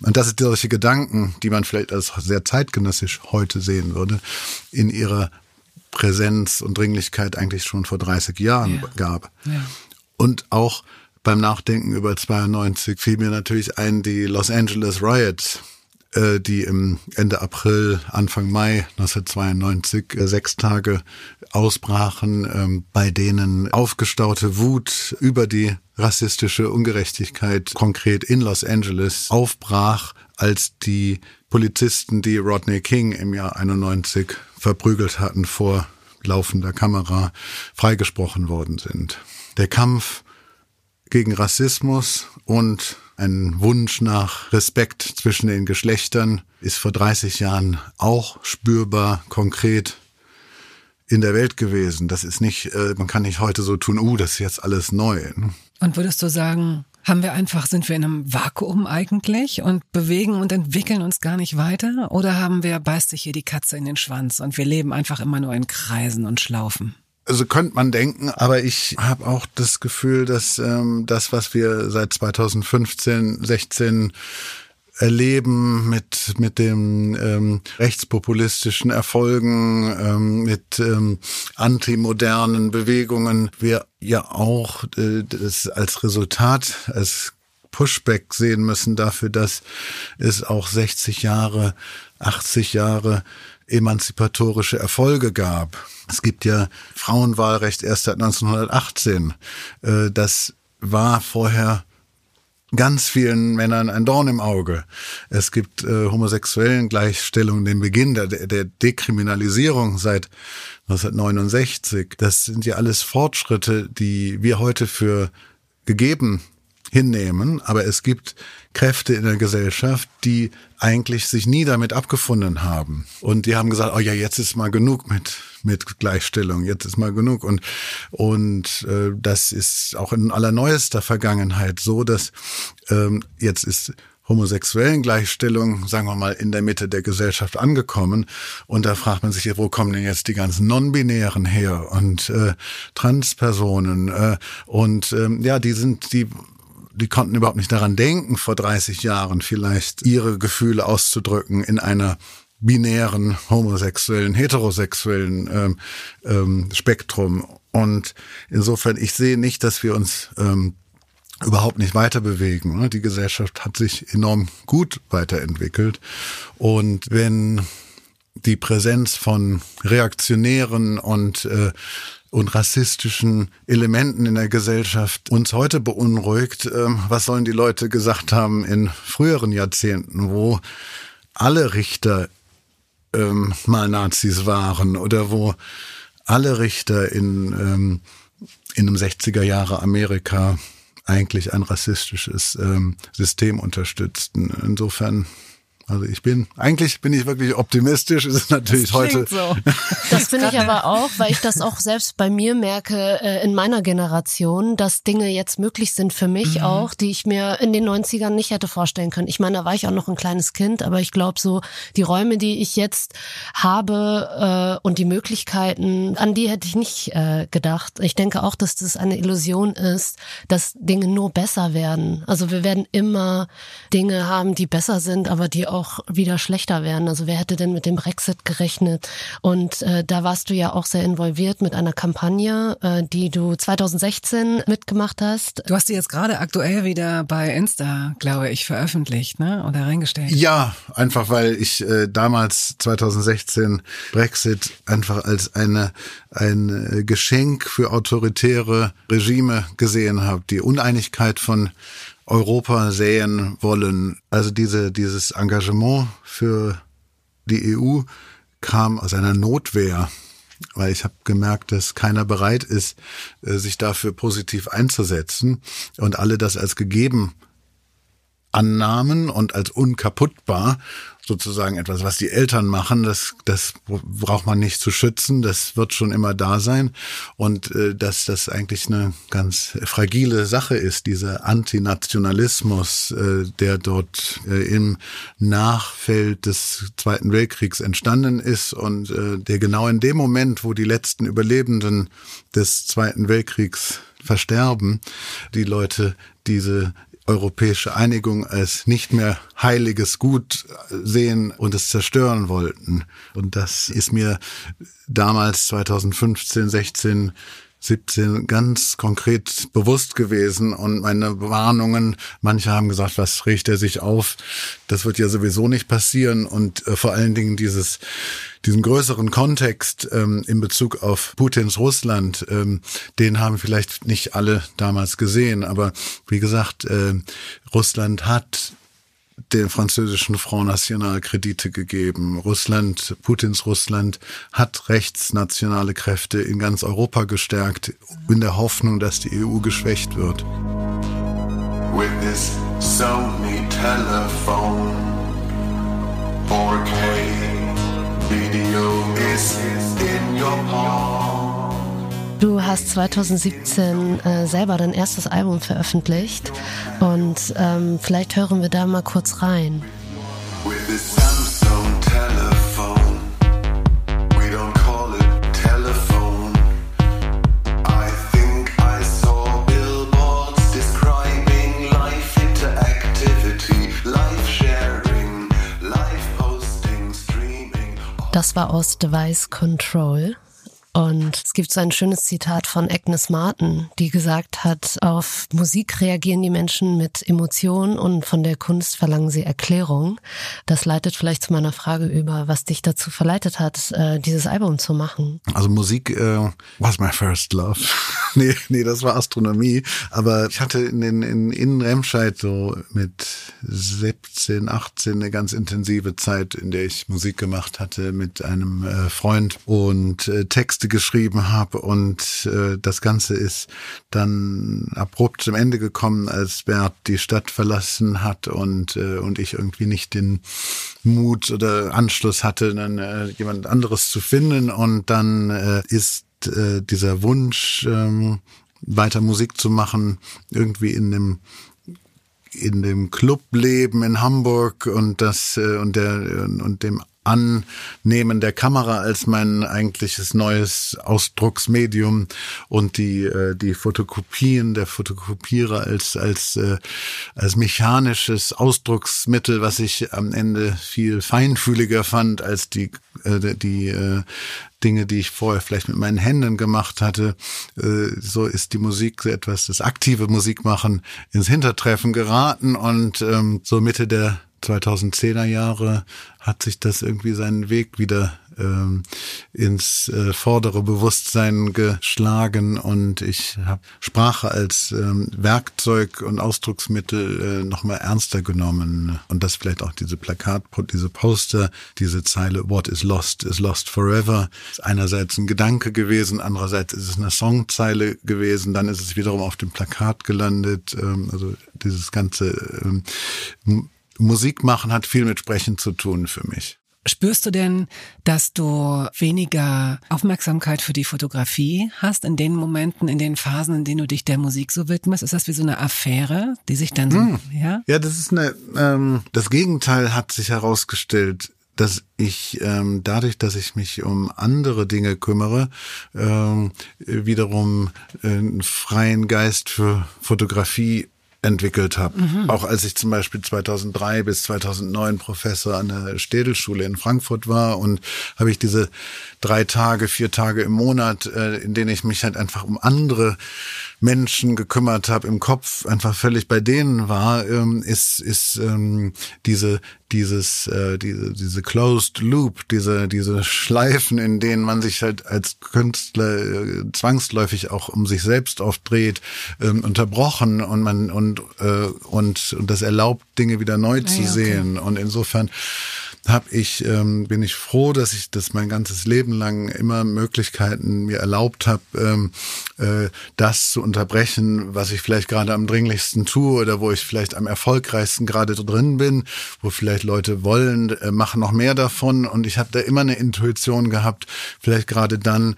Und das sind solche Gedanken, die man vielleicht als sehr zeitgenössisch heute sehen würde, in ihrer Präsenz und Dringlichkeit eigentlich schon vor 30 Jahren ja. gab. Ja. Und auch beim Nachdenken über 92 fiel mir natürlich ein die Los Angeles Riots äh, die im Ende April, Anfang Mai 1992 äh, sechs Tage ausbrachen, ähm, bei denen aufgestaute Wut über die rassistische Ungerechtigkeit konkret in Los Angeles aufbrach, als die Polizisten, die Rodney King im Jahr 91 verprügelt hatten vor laufender Kamera, freigesprochen worden sind. Der Kampf gegen Rassismus und ein Wunsch nach Respekt zwischen den Geschlechtern ist vor 30 Jahren auch spürbar, konkret in der Welt gewesen. Das ist nicht, äh, man kann nicht heute so tun, uh, das ist jetzt alles neu. Ne? Und würdest du sagen, haben wir einfach, sind wir in einem Vakuum eigentlich und bewegen und entwickeln uns gar nicht weiter? Oder haben wir, beißt sich hier die Katze in den Schwanz und wir leben einfach immer nur in Kreisen und Schlaufen? Also könnte man denken, aber ich habe auch das Gefühl, dass ähm, das, was wir seit 2015, 16 erleben mit mit dem ähm, rechtspopulistischen Erfolgen, ähm, mit ähm, antimodernen Bewegungen, wir ja auch äh, das als Resultat, als Pushback sehen müssen dafür, dass es auch 60 Jahre, 80 Jahre emanzipatorische Erfolge gab. Es gibt ja Frauenwahlrecht erst seit 1918. Äh, das war vorher ganz vielen Männern ein Dorn im Auge. Es gibt äh, homosexuellen Gleichstellung, den Beginn der, der Dekriminalisierung seit 1969. Das sind ja alles Fortschritte, die wir heute für gegeben hinnehmen, aber es gibt Kräfte in der Gesellschaft, die eigentlich sich nie damit abgefunden haben. Und die haben gesagt, oh ja, jetzt ist mal genug mit, mit Gleichstellung, jetzt ist mal genug. Und, und äh, das ist auch in allerneuester Vergangenheit so, dass ähm, jetzt ist homosexuellen Gleichstellung, sagen wir mal, in der Mitte der Gesellschaft angekommen. Und da fragt man sich, wo kommen denn jetzt die ganzen Non-Binären her und äh, Transpersonen? Äh, und ähm, ja, die sind, die die konnten überhaupt nicht daran denken, vor 30 Jahren vielleicht ihre Gefühle auszudrücken in einer binären, homosexuellen, heterosexuellen ähm, ähm, Spektrum. Und insofern, ich sehe nicht, dass wir uns ähm, überhaupt nicht weiter bewegen. Ne? Die Gesellschaft hat sich enorm gut weiterentwickelt. Und wenn die Präsenz von Reaktionären und äh, und rassistischen Elementen in der Gesellschaft uns heute beunruhigt. Ähm, was sollen die Leute gesagt haben in früheren Jahrzehnten, wo alle Richter ähm, mal Nazis waren oder wo alle Richter in, ähm, in einem 60er Jahre Amerika eigentlich ein rassistisches ähm, System unterstützten. Insofern also ich bin, eigentlich bin ich wirklich optimistisch. Es ist natürlich das heute. So. Das bin ich aber auch, weil ich das auch selbst bei mir merke, äh, in meiner Generation, dass Dinge jetzt möglich sind für mich mhm. auch, die ich mir in den 90ern nicht hätte vorstellen können. Ich meine, da war ich auch noch ein kleines Kind, aber ich glaube so, die Räume, die ich jetzt habe äh, und die Möglichkeiten, an die hätte ich nicht äh, gedacht. Ich denke auch, dass das eine Illusion ist, dass Dinge nur besser werden. Also wir werden immer Dinge haben, die besser sind, aber die auch wieder schlechter werden. Also wer hätte denn mit dem Brexit gerechnet? Und äh, da warst du ja auch sehr involviert mit einer Kampagne, äh, die du 2016 mitgemacht hast. Du hast die jetzt gerade aktuell wieder bei Insta, glaube ich, veröffentlicht, ne? Oder reingestellt? Ja, einfach weil ich äh, damals 2016 Brexit einfach als eine ein äh, Geschenk für autoritäre Regime gesehen habe. Die Uneinigkeit von Europa säen wollen. Also diese, dieses Engagement für die EU kam aus einer Notwehr, weil ich habe gemerkt, dass keiner bereit ist, äh, sich dafür positiv einzusetzen und alle das als gegeben annahmen und als unkaputtbar sozusagen etwas, was die Eltern machen, das, das braucht man nicht zu schützen, das wird schon immer da sein. Und äh, dass das eigentlich eine ganz fragile Sache ist, dieser Antinationalismus, äh, der dort äh, im Nachfeld des Zweiten Weltkriegs entstanden ist und äh, der genau in dem Moment, wo die letzten Überlebenden des Zweiten Weltkriegs versterben, die Leute diese europäische Einigung als nicht mehr heiliges Gut sehen und es zerstören wollten. Und das ist mir damals 2015, 16 17 ganz konkret bewusst gewesen und meine Warnungen, manche haben gesagt, was riecht er sich auf? Das wird ja sowieso nicht passieren und äh, vor allen Dingen dieses diesen größeren Kontext ähm, in Bezug auf Putins Russland, ähm, den haben vielleicht nicht alle damals gesehen, aber wie gesagt, äh, Russland hat den französischen Front National Kredite gegeben. Russland, Putins Russland hat rechtsnationale Kräfte in ganz Europa gestärkt, in der Hoffnung, dass die EU geschwächt wird. With this Sony telephone 4K video is in your palm Du hast 2017 äh, selber dein erstes Album veröffentlicht und ähm, vielleicht hören wir da mal kurz rein. Das war aus Device Control. Und es gibt so ein schönes Zitat von Agnes Martin, die gesagt hat, auf Musik reagieren die Menschen mit Emotionen und von der Kunst verlangen sie Erklärung. Das leitet vielleicht zu meiner Frage über, was dich dazu verleitet hat, äh, dieses Album zu machen. Also Musik äh, was my first love. nee, nee, das war Astronomie. Aber ich hatte in, den, in, in Remscheid so mit 17, 18 eine ganz intensive Zeit, in der ich Musik gemacht hatte mit einem äh, Freund und äh, Texte geschrieben habe. Und äh, das Ganze ist dann abrupt zum Ende gekommen, als Bert die Stadt verlassen hat und, äh, und ich irgendwie nicht den Mut oder Anschluss hatte, dann äh, jemand anderes zu finden. Und dann äh, ist äh, dieser Wunsch, ähm, weiter Musik zu machen, irgendwie in dem in dem Clubleben in Hamburg und das äh, und der und dem Annehmen der Kamera als mein eigentliches neues Ausdrucksmedium und die äh, die Fotokopien der Fotokopierer als als äh, als mechanisches Ausdrucksmittel, was ich am Ende viel feinfühliger fand als die äh, die äh, Dinge, die ich vorher vielleicht mit meinen Händen gemacht hatte. Äh, so ist die Musik etwas, das aktive Musikmachen ins Hintertreffen geraten und ähm, so Mitte der 2010er Jahre hat sich das irgendwie seinen Weg wieder ähm, ins äh, vordere Bewusstsein geschlagen und ich habe Sprache als ähm, Werkzeug und Ausdrucksmittel äh, nochmal ernster genommen. Und das vielleicht auch diese Plakat, diese Poster, diese Zeile What is lost is lost forever. Ist einerseits ein Gedanke gewesen, andererseits ist es eine Songzeile gewesen, dann ist es wiederum auf dem Plakat gelandet, ähm, also dieses ganze ähm, Musik machen hat viel mit Sprechen zu tun für mich. Spürst du denn, dass du weniger Aufmerksamkeit für die Fotografie hast in den Momenten, in den Phasen, in denen du dich der Musik so widmest? Ist das wie so eine Affäre, die sich dann so, mm. ja? Ja, das ist eine, ähm, das Gegenteil hat sich herausgestellt dass ich ähm, dadurch, dass ich mich um andere Dinge kümmere, ähm, wiederum äh, einen freien Geist für Fotografie entwickelt habe. Mhm. Auch als ich zum Beispiel 2003 bis 2009 Professor an der Städelschule in Frankfurt war und habe ich diese drei Tage, vier Tage im Monat, äh, in denen ich mich halt einfach um andere Menschen gekümmert habe, im Kopf einfach völlig bei denen war, ähm, ist, ist ähm, diese, dieses, äh, diese, diese Closed Loop, diese, diese Schleifen, in denen man sich halt als Künstler äh, zwangsläufig auch um sich selbst aufdreht, ähm, unterbrochen und man und, äh, und, und das erlaubt, Dinge wieder neu ah, zu ja, okay. sehen. Und insofern habe ich, ähm, bin ich froh, dass ich das mein ganzes Leben lang immer Möglichkeiten mir erlaubt habe, ähm, äh, das zu unterbrechen, was ich vielleicht gerade am dringlichsten tue oder wo ich vielleicht am erfolgreichsten gerade drin bin, wo vielleicht Leute wollen, äh, machen noch mehr davon. Und ich habe da immer eine Intuition gehabt, vielleicht gerade dann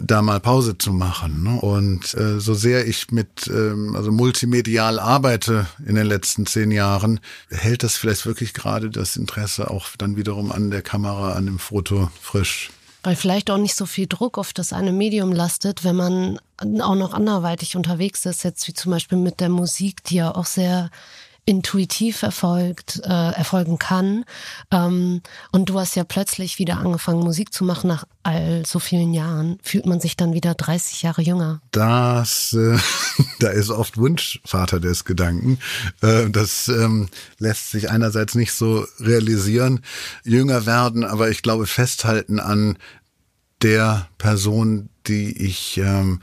da mal Pause zu machen. Ne? Und äh, so sehr ich mit ähm, also multimedial arbeite in den letzten zehn Jahren, hält das vielleicht wirklich gerade das Interesse auch dann wiederum an der Kamera, an dem Foto frisch. Weil vielleicht auch nicht so viel Druck auf das eine Medium lastet, wenn man auch noch anderweitig unterwegs ist, jetzt wie zum Beispiel mit der Musik, die ja auch sehr intuitiv erfolgt, äh, erfolgen kann. Ähm, und du hast ja plötzlich wieder angefangen, Musik zu machen nach all so vielen Jahren. Fühlt man sich dann wieder 30 Jahre jünger? Das, äh, da ist oft Wunschvater des Gedanken. Äh, das ähm, lässt sich einerseits nicht so realisieren, jünger werden, aber ich glaube festhalten an der Person, die ich ähm,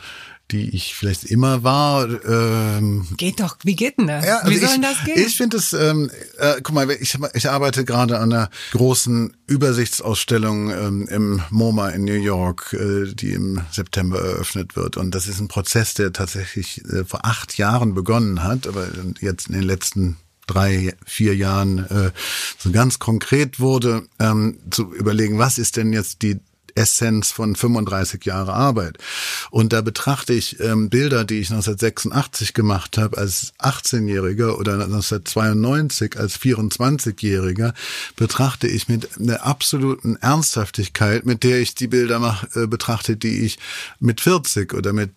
die ich vielleicht immer war. Ähm, geht doch, wie geht denn das? Ja, also wie soll denn das gehen? Ich finde es, ähm, äh, guck mal, ich, ich arbeite gerade an einer großen Übersichtsausstellung ähm, im MoMA in New York, äh, die im September eröffnet wird. Und das ist ein Prozess, der tatsächlich äh, vor acht Jahren begonnen hat, aber jetzt in den letzten drei, vier Jahren äh, so ganz konkret wurde, ähm, zu überlegen, was ist denn jetzt die Essenz von 35 Jahre Arbeit. Und da betrachte ich ähm, Bilder, die ich 1986 gemacht habe als 18-Jähriger oder 1992 als 24-Jähriger, betrachte ich mit einer absoluten Ernsthaftigkeit, mit der ich die Bilder mach, äh, betrachte, die ich mit 40 oder mit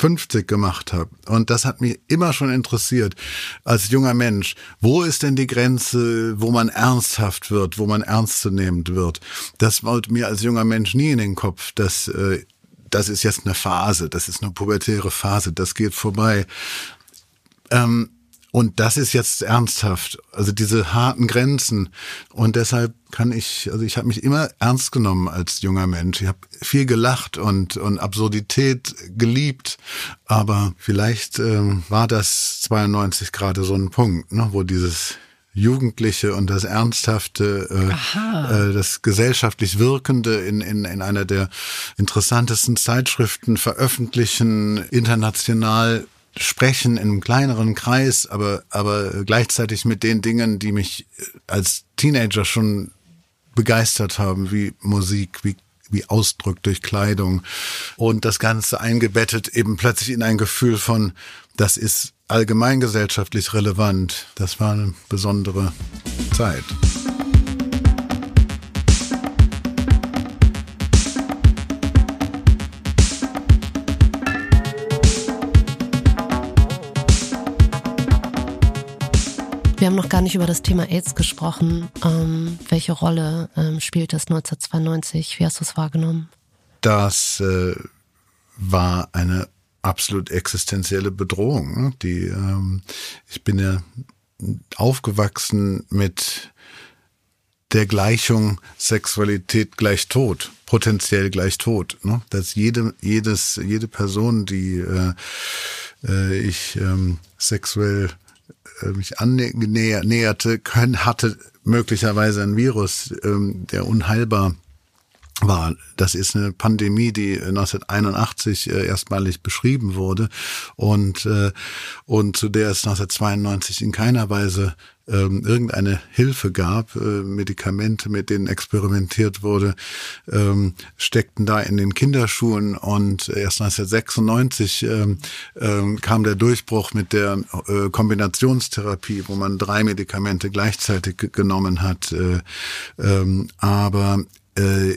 50 gemacht habe. Und das hat mich immer schon interessiert als junger Mensch. Wo ist denn die Grenze, wo man ernsthaft wird, wo man ernstzunehmend wird? Das wollte mir als junger Mensch nie in den Kopf, dass äh, das ist jetzt eine Phase, das ist eine pubertäre Phase, das geht vorbei. Ähm, und das ist jetzt ernsthaft, also diese harten Grenzen. Und deshalb kann ich, also ich habe mich immer ernst genommen als junger Mensch. Ich habe viel gelacht und, und Absurdität geliebt. Aber vielleicht ähm, war das 92 gerade so ein Punkt, ne, wo dieses Jugendliche und das Ernsthafte, äh, äh, das gesellschaftlich Wirkende in, in, in einer der interessantesten Zeitschriften veröffentlichen, international sprechen in einem kleineren Kreis, aber, aber gleichzeitig mit den Dingen, die mich als Teenager schon begeistert haben, wie Musik, wie, wie Ausdruck durch Kleidung und das Ganze eingebettet eben plötzlich in ein Gefühl von, das ist allgemeingesellschaftlich relevant. Das war eine besondere Zeit. Wir haben noch gar nicht über das Thema AIDS gesprochen. Ähm, welche Rolle ähm, spielt das 1992? Wie hast du es wahrgenommen? Das äh, war eine absolut existenzielle Bedrohung. Ne? Die, ähm, ich bin ja aufgewachsen mit der Gleichung Sexualität gleich Tod, potenziell gleich Tod. Ne? Dass jede, jedes, jede Person, die äh, äh, ich ähm, sexuell mich annäherte, können, hatte möglicherweise ein Virus, ähm, der unheilbar war. Das ist eine Pandemie, die 1981 äh, erstmalig beschrieben wurde und, äh, und zu der es 1992 in keiner Weise ähm, irgendeine Hilfe gab, äh, Medikamente, mit denen experimentiert wurde, ähm, steckten da in den Kinderschuhen und erst 1996 ähm, ähm, kam der Durchbruch mit der äh, Kombinationstherapie, wo man drei Medikamente gleichzeitig genommen hat. Äh, ähm, aber äh,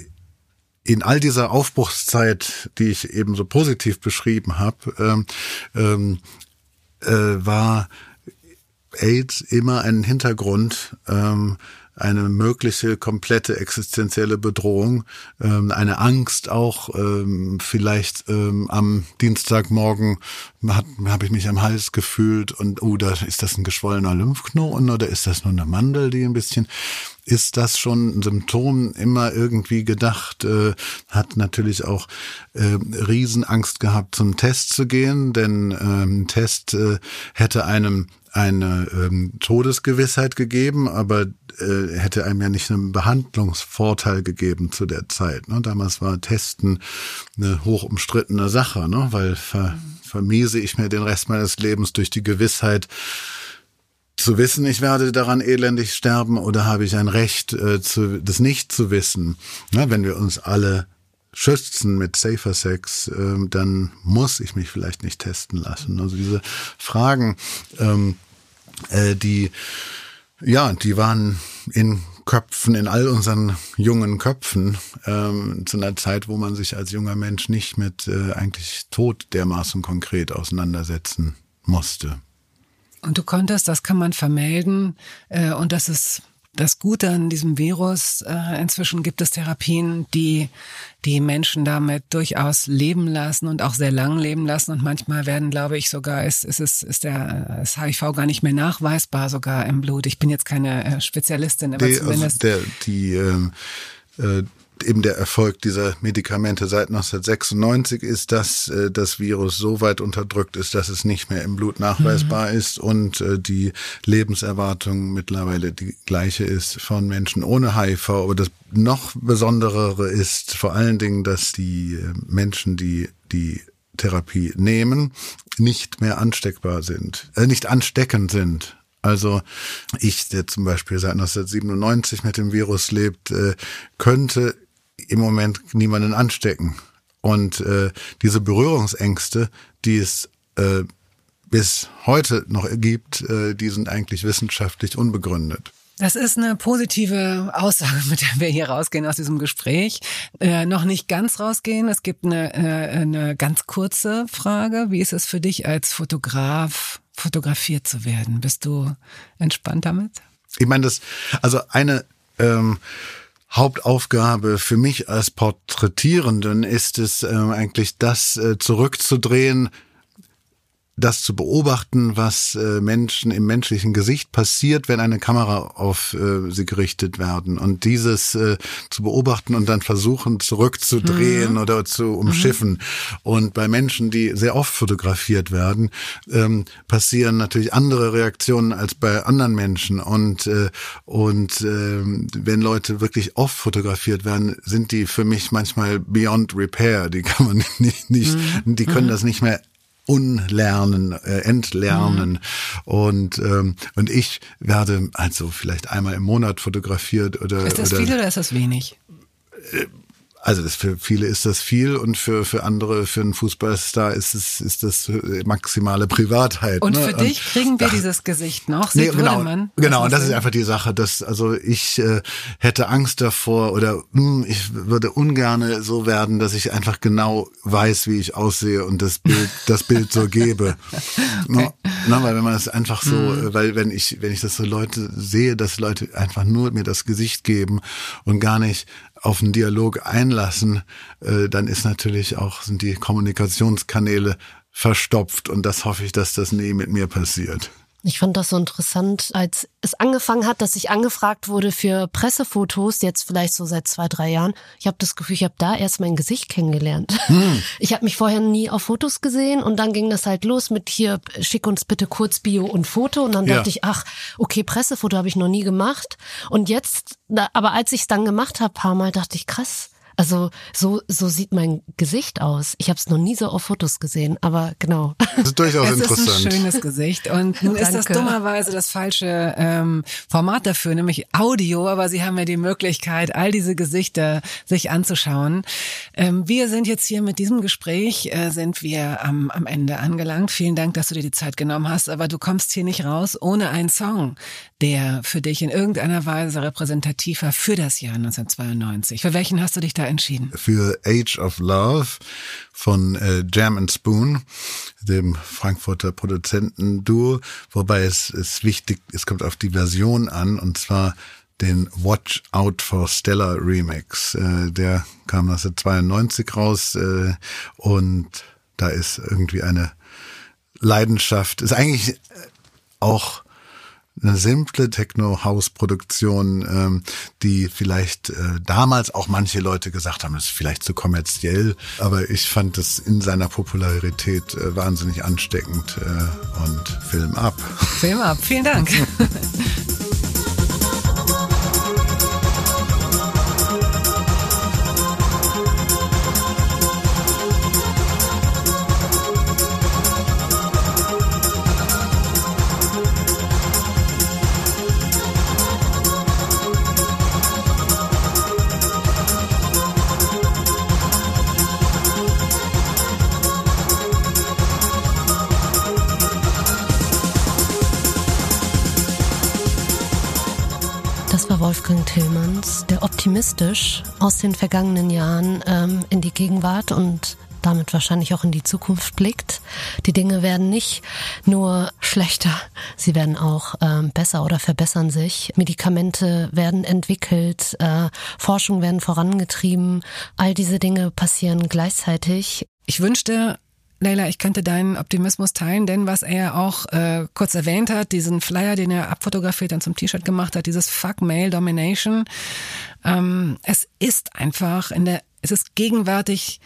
in all dieser Aufbruchszeit, die ich eben so positiv beschrieben habe, ähm, ähm, äh, war AIDS immer ein Hintergrund, ähm, eine mögliche komplette existenzielle Bedrohung, ähm, eine Angst auch ähm, vielleicht ähm, am Dienstagmorgen habe ich mich am Hals gefühlt und oh, da ist das ein geschwollener Lymphknoten oder ist das nur eine Mandel, die ein bisschen ist das schon ein Symptom immer irgendwie gedacht, äh, hat natürlich auch äh, Riesenangst gehabt, zum Test zu gehen, denn ähm, Test äh, hätte einem eine ähm, Todesgewissheit gegeben, aber äh, hätte einem ja nicht einen Behandlungsvorteil gegeben zu der Zeit. Ne? Damals war Testen eine hoch umstrittene Sache, ne? weil ver, vermiese ich mir den Rest meines Lebens durch die Gewissheit, zu wissen, ich werde daran elendig sterben oder habe ich ein Recht, äh, zu, das nicht zu wissen. Ja, wenn wir uns alle schützen mit Safer Sex, äh, dann muss ich mich vielleicht nicht testen lassen. Also diese Fragen, ähm, äh, die ja, die waren in Köpfen, in all unseren jungen Köpfen, ähm, zu einer Zeit, wo man sich als junger Mensch nicht mit äh, eigentlich Tod dermaßen konkret auseinandersetzen musste. Und du konntest, das kann man vermelden, äh, und das ist das Gute an diesem Virus, äh, inzwischen gibt es Therapien, die die Menschen damit durchaus leben lassen und auch sehr lang leben lassen. Und manchmal werden, glaube ich, sogar ist, ist, ist, ist der das HIV gar nicht mehr nachweisbar sogar im Blut. Ich bin jetzt keine äh, Spezialistin, aber die, zumindest. Also der, die ähm, äh, eben der Erfolg dieser Medikamente seit 1996 ist, dass äh, das Virus so weit unterdrückt ist, dass es nicht mehr im Blut nachweisbar mhm. ist und äh, die Lebenserwartung mittlerweile die gleiche ist von Menschen ohne HIV. Aber das noch Besonderere ist vor allen Dingen, dass die äh, Menschen, die die Therapie nehmen, nicht mehr ansteckbar sind, äh, nicht ansteckend sind. Also ich, der zum Beispiel seit 1997 mit dem Virus lebt, äh, könnte im Moment niemanden anstecken. Und äh, diese Berührungsängste, die es äh, bis heute noch gibt, äh, die sind eigentlich wissenschaftlich unbegründet. Das ist eine positive Aussage, mit der wir hier rausgehen aus diesem Gespräch. Äh, noch nicht ganz rausgehen. Es gibt eine, äh, eine ganz kurze Frage. Wie ist es für dich als Fotograf, fotografiert zu werden? Bist du entspannt damit? Ich meine, das, also eine ähm, Hauptaufgabe für mich als Porträtierenden ist es äh, eigentlich das äh, zurückzudrehen, das zu beobachten, was äh, Menschen im menschlichen Gesicht passiert, wenn eine Kamera auf äh, sie gerichtet werden und dieses äh, zu beobachten und dann versuchen zurückzudrehen mhm. oder zu umschiffen. Mhm. Und bei Menschen, die sehr oft fotografiert werden, ähm, passieren natürlich andere Reaktionen als bei anderen Menschen. Und äh, und äh, wenn Leute wirklich oft fotografiert werden, sind die für mich manchmal beyond repair. Die kann man nicht, nicht mhm. die können mhm. das nicht mehr unlernen, äh, entlernen. Mhm. Und, ähm, und ich werde also vielleicht einmal im Monat fotografiert oder. Ist das oder, viel oder ist das wenig? Äh, also das für viele ist das viel und für für andere, für einen Fußballstar ist es ist das maximale Privatheit. Und ne? für dich kriegen wir ach, dieses Gesicht noch. Sieht nee, genau, man, genau. Und das ist einfach die Sache, dass also ich äh, hätte Angst davor oder mh, hm, ich würde ungerne so werden, dass ich einfach genau weiß, wie ich aussehe und das Bild das Bild so gebe. okay. no, no, weil wenn man das einfach so, mhm. weil wenn ich wenn ich das so Leute sehe, dass Leute einfach nur mir das Gesicht geben und gar nicht auf einen Dialog einlassen, äh, dann ist natürlich auch, sind die Kommunikationskanäle verstopft und das hoffe ich, dass das nie mit mir passiert. Ich fand das so interessant, als es angefangen hat, dass ich angefragt wurde für Pressefotos, jetzt vielleicht so seit zwei, drei Jahren. Ich habe das Gefühl, ich habe da erst mein Gesicht kennengelernt. Hm. Ich habe mich vorher nie auf Fotos gesehen und dann ging das halt los mit hier, schick uns bitte kurz Bio und Foto. Und dann ja. dachte ich, ach, okay, Pressefoto habe ich noch nie gemacht. Und jetzt, aber als ich es dann gemacht habe, paar Mal, dachte ich, krass, also so, so sieht mein Gesicht aus. Ich habe es noch nie so auf Fotos gesehen, aber genau. Das ist durchaus es interessant. Es ist ein schönes Gesicht und nun ist das dummerweise das falsche ähm, Format dafür, nämlich Audio, aber Sie haben ja die Möglichkeit, all diese Gesichter sich anzuschauen. Ähm, wir sind jetzt hier mit diesem Gespräch, äh, sind wir am, am Ende angelangt. Vielen Dank, dass du dir die Zeit genommen hast, aber du kommst hier nicht raus ohne einen Song, der für dich in irgendeiner Weise repräsentativ war für das Jahr 1992. Für welchen hast du dich da da entschieden? Für Age of Love von äh, Jam and Spoon, dem Frankfurter Produzentenduo, wobei es ist wichtig, es kommt auf die Version an und zwar den Watch Out for Stella Remix. Äh, der kam 1992 raus äh, und da ist irgendwie eine Leidenschaft, ist eigentlich auch eine simple Techno-House-Produktion, ähm, die vielleicht äh, damals auch manche Leute gesagt haben, das ist vielleicht zu kommerziell, aber ich fand es in seiner Popularität äh, wahnsinnig ansteckend äh, und Film ab. Film ab, vielen Dank. optimistisch aus den vergangenen Jahren ähm, in die Gegenwart und damit wahrscheinlich auch in die Zukunft blickt. Die Dinge werden nicht nur schlechter, sie werden auch ähm, besser oder verbessern sich. Medikamente werden entwickelt, äh, Forschung werden vorangetrieben. All diese Dinge passieren gleichzeitig. Ich wünschte, Leila, ich könnte deinen Optimismus teilen, denn was er auch äh, kurz erwähnt hat, diesen Flyer, den er abfotografiert und zum T-Shirt gemacht hat, dieses Fuck Male Domination, ähm, es ist einfach in der, es ist gegenwärtig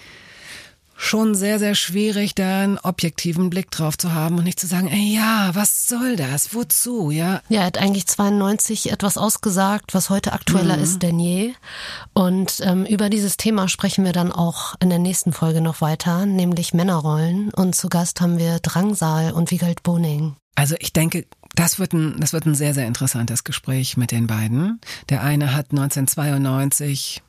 schon sehr, sehr schwierig, da einen objektiven Blick drauf zu haben und nicht zu sagen, ey, ja, was soll das? Wozu? Ja. Ja, er hat eigentlich 92 etwas ausgesagt, was heute aktueller mhm. ist denn je. Und ähm, über dieses Thema sprechen wir dann auch in der nächsten Folge noch weiter, nämlich Männerrollen. Und zu Gast haben wir Drangsal und Wiegald Boning. Also ich denke, das wird ein, das wird ein sehr, sehr interessantes Gespräch mit den beiden. Der eine hat 1992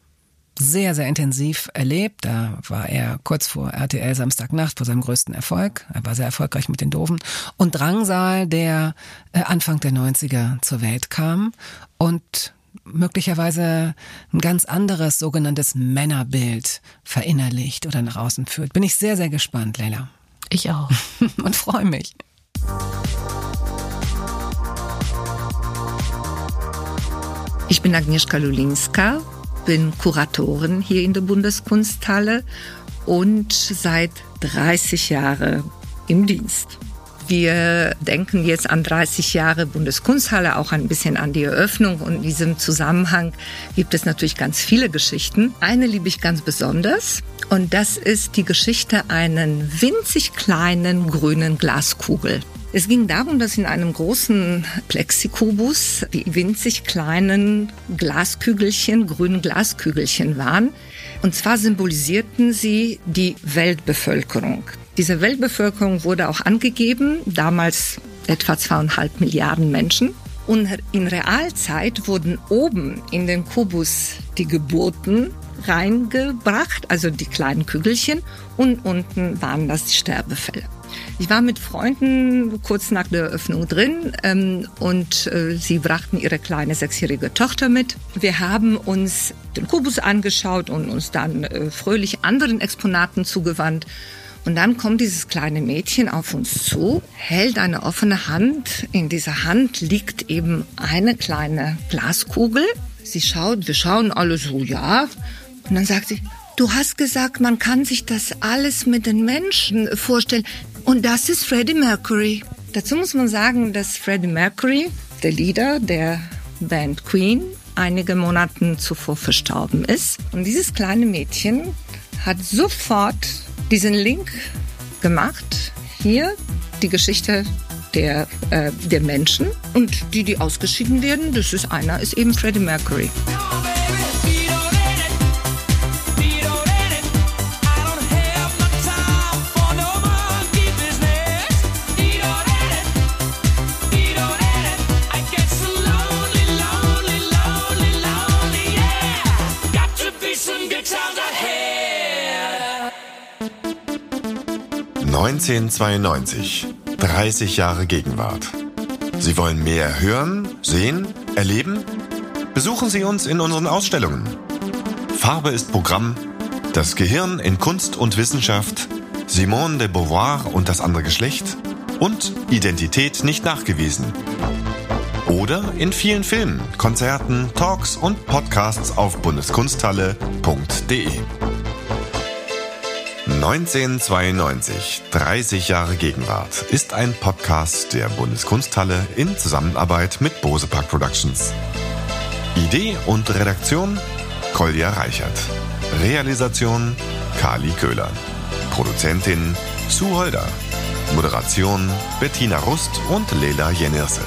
sehr, sehr intensiv erlebt. Da war er kurz vor RTL Samstagnacht vor seinem größten Erfolg. Er war sehr erfolgreich mit den Doofen. Und Drangsal, der äh, Anfang der 90er zur Welt kam und möglicherweise ein ganz anderes sogenanntes Männerbild verinnerlicht oder nach außen führt. Bin ich sehr, sehr gespannt, Leila. Ich auch. und freue mich. Ich bin Agnieszka Lulinska bin Kuratorin hier in der Bundeskunsthalle und seit 30 Jahren im Dienst. Wir denken jetzt an 30 Jahre Bundeskunsthalle, auch ein bisschen an die Eröffnung. Und in diesem Zusammenhang gibt es natürlich ganz viele Geschichten. Eine liebe ich ganz besonders. Und das ist die Geschichte einer winzig kleinen grünen Glaskugel. Es ging darum, dass in einem großen Plexikubus die winzig kleinen Glaskügelchen, grünen Glaskügelchen waren. Und zwar symbolisierten sie die Weltbevölkerung. Diese Weltbevölkerung wurde auch angegeben, damals etwa zweieinhalb Milliarden Menschen. Und in Realzeit wurden oben in den Kubus die Geburten reingebracht, also die kleinen Kügelchen, und unten waren das die Sterbefälle. Ich war mit Freunden kurz nach der Eröffnung drin ähm, und äh, sie brachten ihre kleine sechsjährige Tochter mit. Wir haben uns den Kubus angeschaut und uns dann äh, fröhlich anderen Exponaten zugewandt. Und dann kommt dieses kleine Mädchen auf uns zu, hält eine offene Hand. In dieser Hand liegt eben eine kleine Glaskugel. Sie schaut, wir schauen alle so, ja. Und dann sagt sie, du hast gesagt, man kann sich das alles mit den Menschen vorstellen. Und das ist Freddie Mercury. Dazu muss man sagen, dass Freddie Mercury, der Leader der Band Queen, einige Monate zuvor verstorben ist. Und dieses kleine Mädchen hat sofort diesen Link gemacht. Hier die Geschichte der, äh, der Menschen und die, die ausgeschieden werden, das ist einer, ist eben Freddie Mercury. ...1992. 30 Jahre Gegenwart. Sie wollen mehr hören, sehen, erleben? Besuchen Sie uns in unseren Ausstellungen. Farbe ist Programm. Das Gehirn in Kunst und Wissenschaft. Simone de Beauvoir und das andere Geschlecht. Und Identität nicht nachgewiesen. Oder in vielen Filmen, Konzerten, Talks und Podcasts auf bundeskunsthalle.de. 1992, 30 Jahre Gegenwart, ist ein Podcast der Bundeskunsthalle in Zusammenarbeit mit Bose Park Productions. Idee und Redaktion Kolja Reichert. Realisation Kali Köhler. Produzentin Sue Holder. Moderation Bettina Rust und Lela Jenirse.